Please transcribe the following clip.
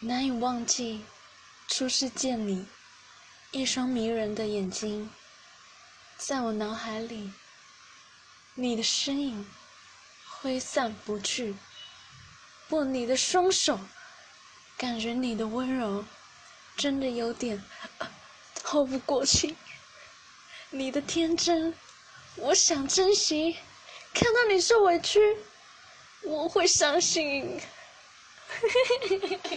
难以忘记初次见你，一双迷人的眼睛，在我脑海里。你的身影挥散不去，握你的双手，感觉你的温柔，真的有点透不过气。你的天真，我想珍惜。看到你受委屈，我会伤心。嘿嘿嘿嘿嘿。